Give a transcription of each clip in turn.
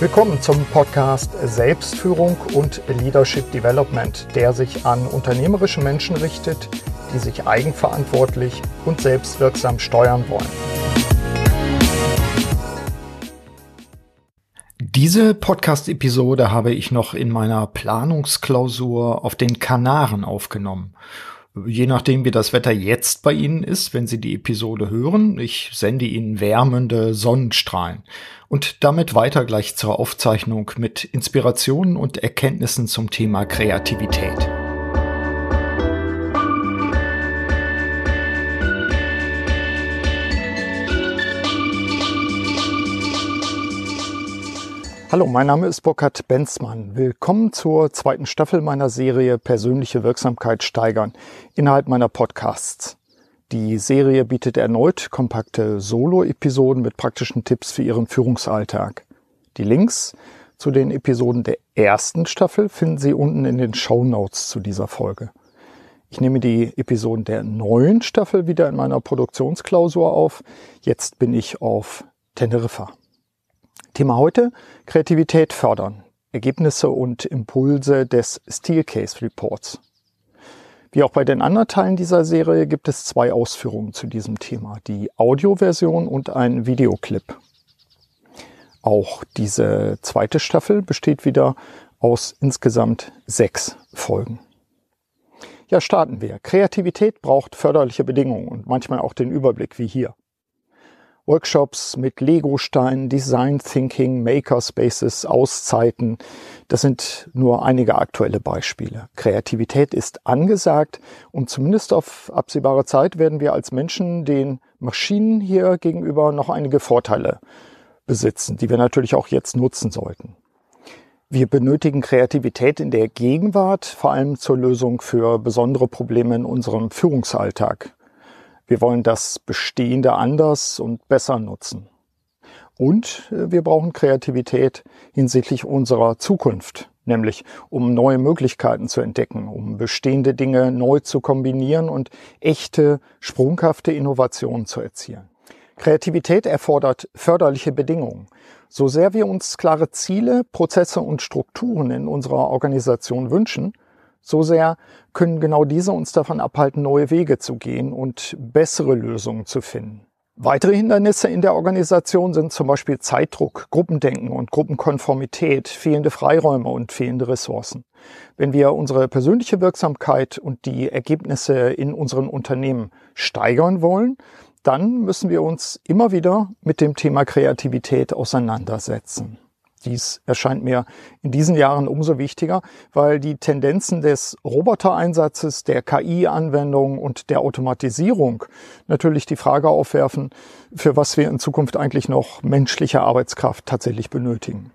Willkommen zum Podcast Selbstführung und Leadership Development, der sich an unternehmerische Menschen richtet, die sich eigenverantwortlich und selbstwirksam steuern wollen. Diese Podcast-Episode habe ich noch in meiner Planungsklausur auf den Kanaren aufgenommen je nachdem, wie das Wetter jetzt bei Ihnen ist, wenn Sie die Episode hören. Ich sende Ihnen wärmende Sonnenstrahlen. Und damit weiter gleich zur Aufzeichnung mit Inspirationen und Erkenntnissen zum Thema Kreativität. Hallo, mein Name ist Burkhard Benzmann. Willkommen zur zweiten Staffel meiner Serie Persönliche Wirksamkeit steigern innerhalb meiner Podcasts. Die Serie bietet erneut kompakte Solo-Episoden mit praktischen Tipps für Ihren Führungsalltag. Die Links zu den Episoden der ersten Staffel finden Sie unten in den Show Notes zu dieser Folge. Ich nehme die Episoden der neuen Staffel wieder in meiner Produktionsklausur auf. Jetzt bin ich auf Teneriffa. Thema heute, Kreativität fördern. Ergebnisse und Impulse des Steelcase Reports. Wie auch bei den anderen Teilen dieser Serie gibt es zwei Ausführungen zu diesem Thema, die Audioversion und ein Videoclip. Auch diese zweite Staffel besteht wieder aus insgesamt sechs Folgen. Ja, starten wir. Kreativität braucht förderliche Bedingungen und manchmal auch den Überblick wie hier. Workshops mit Lego-Steinen, Design Thinking, Makerspaces, Auszeiten. Das sind nur einige aktuelle Beispiele. Kreativität ist angesagt und zumindest auf absehbare Zeit werden wir als Menschen den Maschinen hier gegenüber noch einige Vorteile besitzen, die wir natürlich auch jetzt nutzen sollten. Wir benötigen Kreativität in der Gegenwart, vor allem zur Lösung für besondere Probleme in unserem Führungsalltag. Wir wollen das Bestehende anders und besser nutzen. Und äh, wir brauchen Kreativität hinsichtlich unserer Zukunft, nämlich um neue Möglichkeiten zu entdecken, um bestehende Dinge neu zu kombinieren und echte, sprunghafte Innovationen zu erzielen. Kreativität erfordert förderliche Bedingungen. So sehr wir uns klare Ziele, Prozesse und Strukturen in unserer Organisation wünschen, so sehr können genau diese uns davon abhalten, neue Wege zu gehen und bessere Lösungen zu finden. Weitere Hindernisse in der Organisation sind zum Beispiel Zeitdruck, Gruppendenken und Gruppenkonformität, fehlende Freiräume und fehlende Ressourcen. Wenn wir unsere persönliche Wirksamkeit und die Ergebnisse in unseren Unternehmen steigern wollen, dann müssen wir uns immer wieder mit dem Thema Kreativität auseinandersetzen. Dies erscheint mir in diesen Jahren umso wichtiger, weil die Tendenzen des Robotereinsatzes, der KI-Anwendung und der Automatisierung natürlich die Frage aufwerfen, für was wir in Zukunft eigentlich noch menschliche Arbeitskraft tatsächlich benötigen.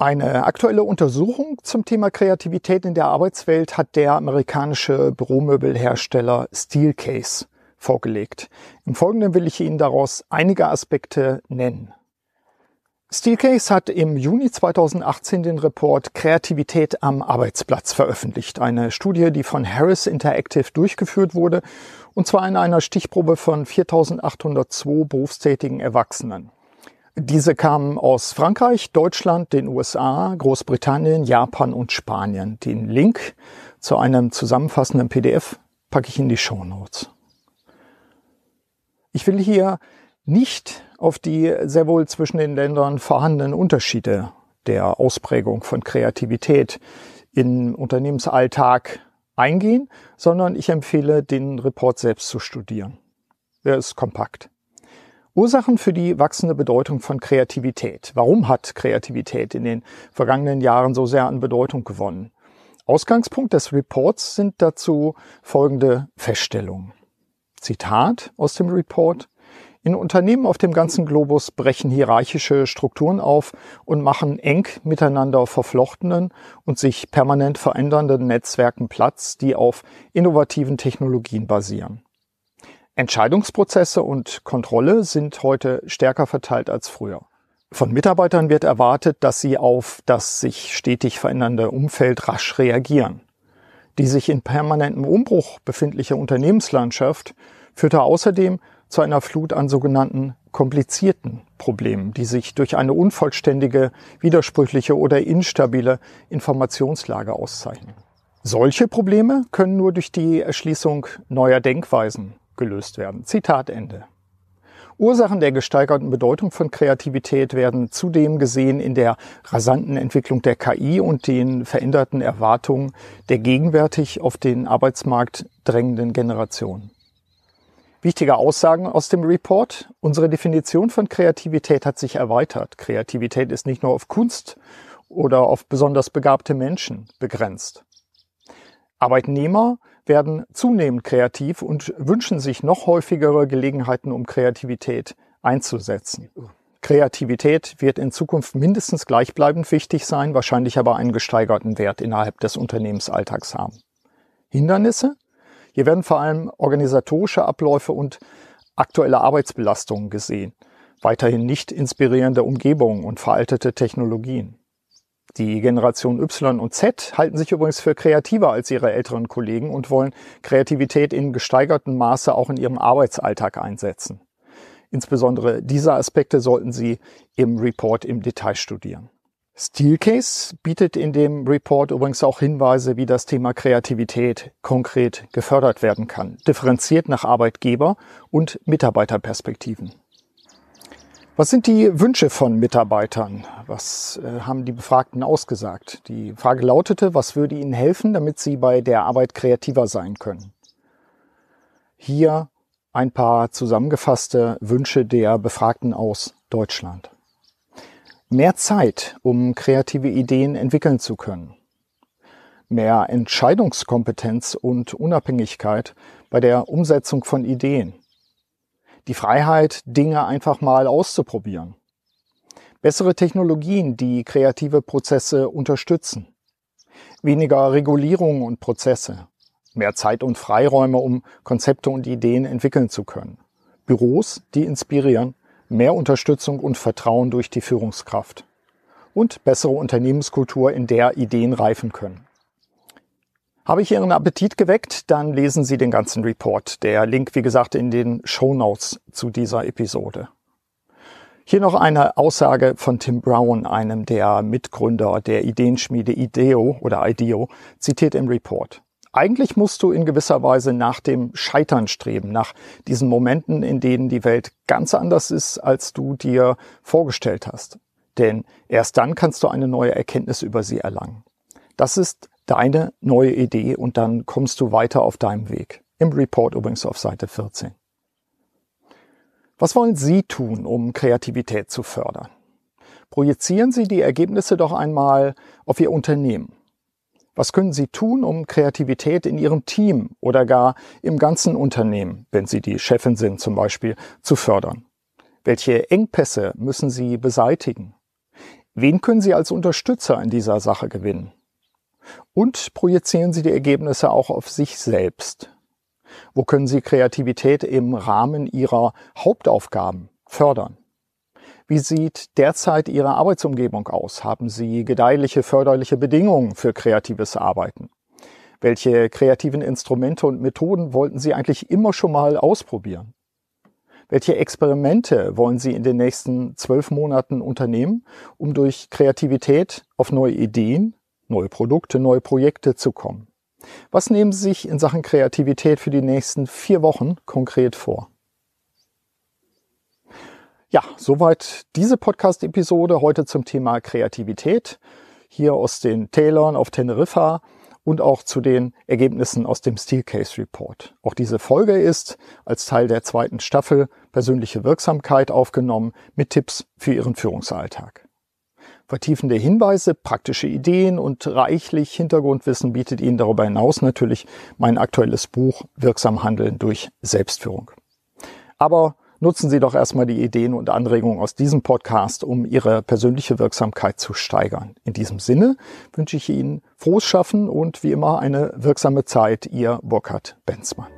Eine aktuelle Untersuchung zum Thema Kreativität in der Arbeitswelt hat der amerikanische Büromöbelhersteller Steelcase vorgelegt. Im Folgenden will ich Ihnen daraus einige Aspekte nennen. Steelcase hat im Juni 2018 den Report Kreativität am Arbeitsplatz veröffentlicht. Eine Studie, die von Harris Interactive durchgeführt wurde, und zwar in einer Stichprobe von 4802 berufstätigen Erwachsenen. Diese kamen aus Frankreich, Deutschland, den USA, Großbritannien, Japan und Spanien. Den Link zu einem zusammenfassenden PDF packe ich in die Show Notes. Ich will hier nicht auf die sehr wohl zwischen den Ländern vorhandenen Unterschiede der Ausprägung von Kreativität im Unternehmensalltag eingehen, sondern ich empfehle, den Report selbst zu studieren. Er ist kompakt. Ursachen für die wachsende Bedeutung von Kreativität. Warum hat Kreativität in den vergangenen Jahren so sehr an Bedeutung gewonnen? Ausgangspunkt des Reports sind dazu folgende Feststellungen. Zitat aus dem Report. In Unternehmen auf dem ganzen Globus brechen hierarchische Strukturen auf und machen eng miteinander verflochtenen und sich permanent verändernden Netzwerken Platz, die auf innovativen Technologien basieren. Entscheidungsprozesse und Kontrolle sind heute stärker verteilt als früher. Von Mitarbeitern wird erwartet, dass sie auf das sich stetig verändernde Umfeld rasch reagieren. Die sich in permanentem Umbruch befindliche Unternehmenslandschaft führte außerdem zu einer Flut an sogenannten komplizierten Problemen, die sich durch eine unvollständige, widersprüchliche oder instabile Informationslage auszeichnen. Solche Probleme können nur durch die Erschließung neuer Denkweisen gelöst werden. Zitat Ende. Ursachen der gesteigerten Bedeutung von Kreativität werden zudem gesehen in der rasanten Entwicklung der KI und den veränderten Erwartungen der gegenwärtig auf den Arbeitsmarkt drängenden Generation. Wichtige Aussagen aus dem Report. Unsere Definition von Kreativität hat sich erweitert. Kreativität ist nicht nur auf Kunst oder auf besonders begabte Menschen begrenzt. Arbeitnehmer werden zunehmend kreativ und wünschen sich noch häufigere Gelegenheiten, um Kreativität einzusetzen. Kreativität wird in Zukunft mindestens gleichbleibend wichtig sein, wahrscheinlich aber einen gesteigerten Wert innerhalb des Unternehmensalltags haben. Hindernisse? Hier werden vor allem organisatorische Abläufe und aktuelle Arbeitsbelastungen gesehen, weiterhin nicht inspirierende Umgebungen und veraltete Technologien. Die Generation Y und Z halten sich übrigens für kreativer als ihre älteren Kollegen und wollen Kreativität in gesteigertem Maße auch in ihrem Arbeitsalltag einsetzen. Insbesondere diese Aspekte sollten Sie im Report im Detail studieren. Steelcase bietet in dem Report übrigens auch Hinweise, wie das Thema Kreativität konkret gefördert werden kann, differenziert nach Arbeitgeber und Mitarbeiterperspektiven. Was sind die Wünsche von Mitarbeitern? Was äh, haben die Befragten ausgesagt? Die Frage lautete, was würde ihnen helfen, damit sie bei der Arbeit kreativer sein können? Hier ein paar zusammengefasste Wünsche der Befragten aus Deutschland. Mehr Zeit, um kreative Ideen entwickeln zu können. Mehr Entscheidungskompetenz und Unabhängigkeit bei der Umsetzung von Ideen die Freiheit, Dinge einfach mal auszuprobieren. Bessere Technologien, die kreative Prozesse unterstützen. Weniger Regulierungen und Prozesse. Mehr Zeit und Freiräume, um Konzepte und Ideen entwickeln zu können. Büros, die inspirieren. Mehr Unterstützung und Vertrauen durch die Führungskraft. Und bessere Unternehmenskultur, in der Ideen reifen können. Habe ich Ihren Appetit geweckt? Dann lesen Sie den ganzen Report. Der Link, wie gesagt, in den Show Notes zu dieser Episode. Hier noch eine Aussage von Tim Brown, einem der Mitgründer der Ideenschmiede IDEO oder IDEO, zitiert im Report. Eigentlich musst du in gewisser Weise nach dem Scheitern streben, nach diesen Momenten, in denen die Welt ganz anders ist, als du dir vorgestellt hast. Denn erst dann kannst du eine neue Erkenntnis über sie erlangen. Das ist deine neue Idee und dann kommst du weiter auf deinem Weg. Im Report übrigens auf Seite 14. Was wollen Sie tun, um Kreativität zu fördern? Projizieren Sie die Ergebnisse doch einmal auf Ihr Unternehmen. Was können Sie tun, um Kreativität in Ihrem Team oder gar im ganzen Unternehmen, wenn Sie die Chefin sind zum Beispiel, zu fördern? Welche Engpässe müssen Sie beseitigen? Wen können Sie als Unterstützer in dieser Sache gewinnen? Und projizieren Sie die Ergebnisse auch auf sich selbst. Wo können Sie Kreativität im Rahmen Ihrer Hauptaufgaben fördern? Wie sieht derzeit Ihre Arbeitsumgebung aus? Haben Sie gedeihliche, förderliche Bedingungen für kreatives Arbeiten? Welche kreativen Instrumente und Methoden wollten Sie eigentlich immer schon mal ausprobieren? Welche Experimente wollen Sie in den nächsten zwölf Monaten unternehmen, um durch Kreativität auf neue Ideen, neue Produkte, neue Projekte zu kommen. Was nehmen Sie sich in Sachen Kreativität für die nächsten vier Wochen konkret vor? Ja, soweit diese Podcast-Episode heute zum Thema Kreativität. Hier aus den Tälern auf Teneriffa und auch zu den Ergebnissen aus dem Steelcase Report. Auch diese Folge ist als Teil der zweiten Staffel persönliche Wirksamkeit aufgenommen mit Tipps für Ihren Führungsalltag. Vertiefende Hinweise, praktische Ideen und reichlich Hintergrundwissen bietet Ihnen darüber hinaus natürlich mein aktuelles Buch Wirksam Handeln durch Selbstführung. Aber nutzen Sie doch erstmal die Ideen und Anregungen aus diesem Podcast, um Ihre persönliche Wirksamkeit zu steigern. In diesem Sinne wünsche ich Ihnen frohes Schaffen und wie immer eine wirksame Zeit. Ihr Burkhard Benzmann.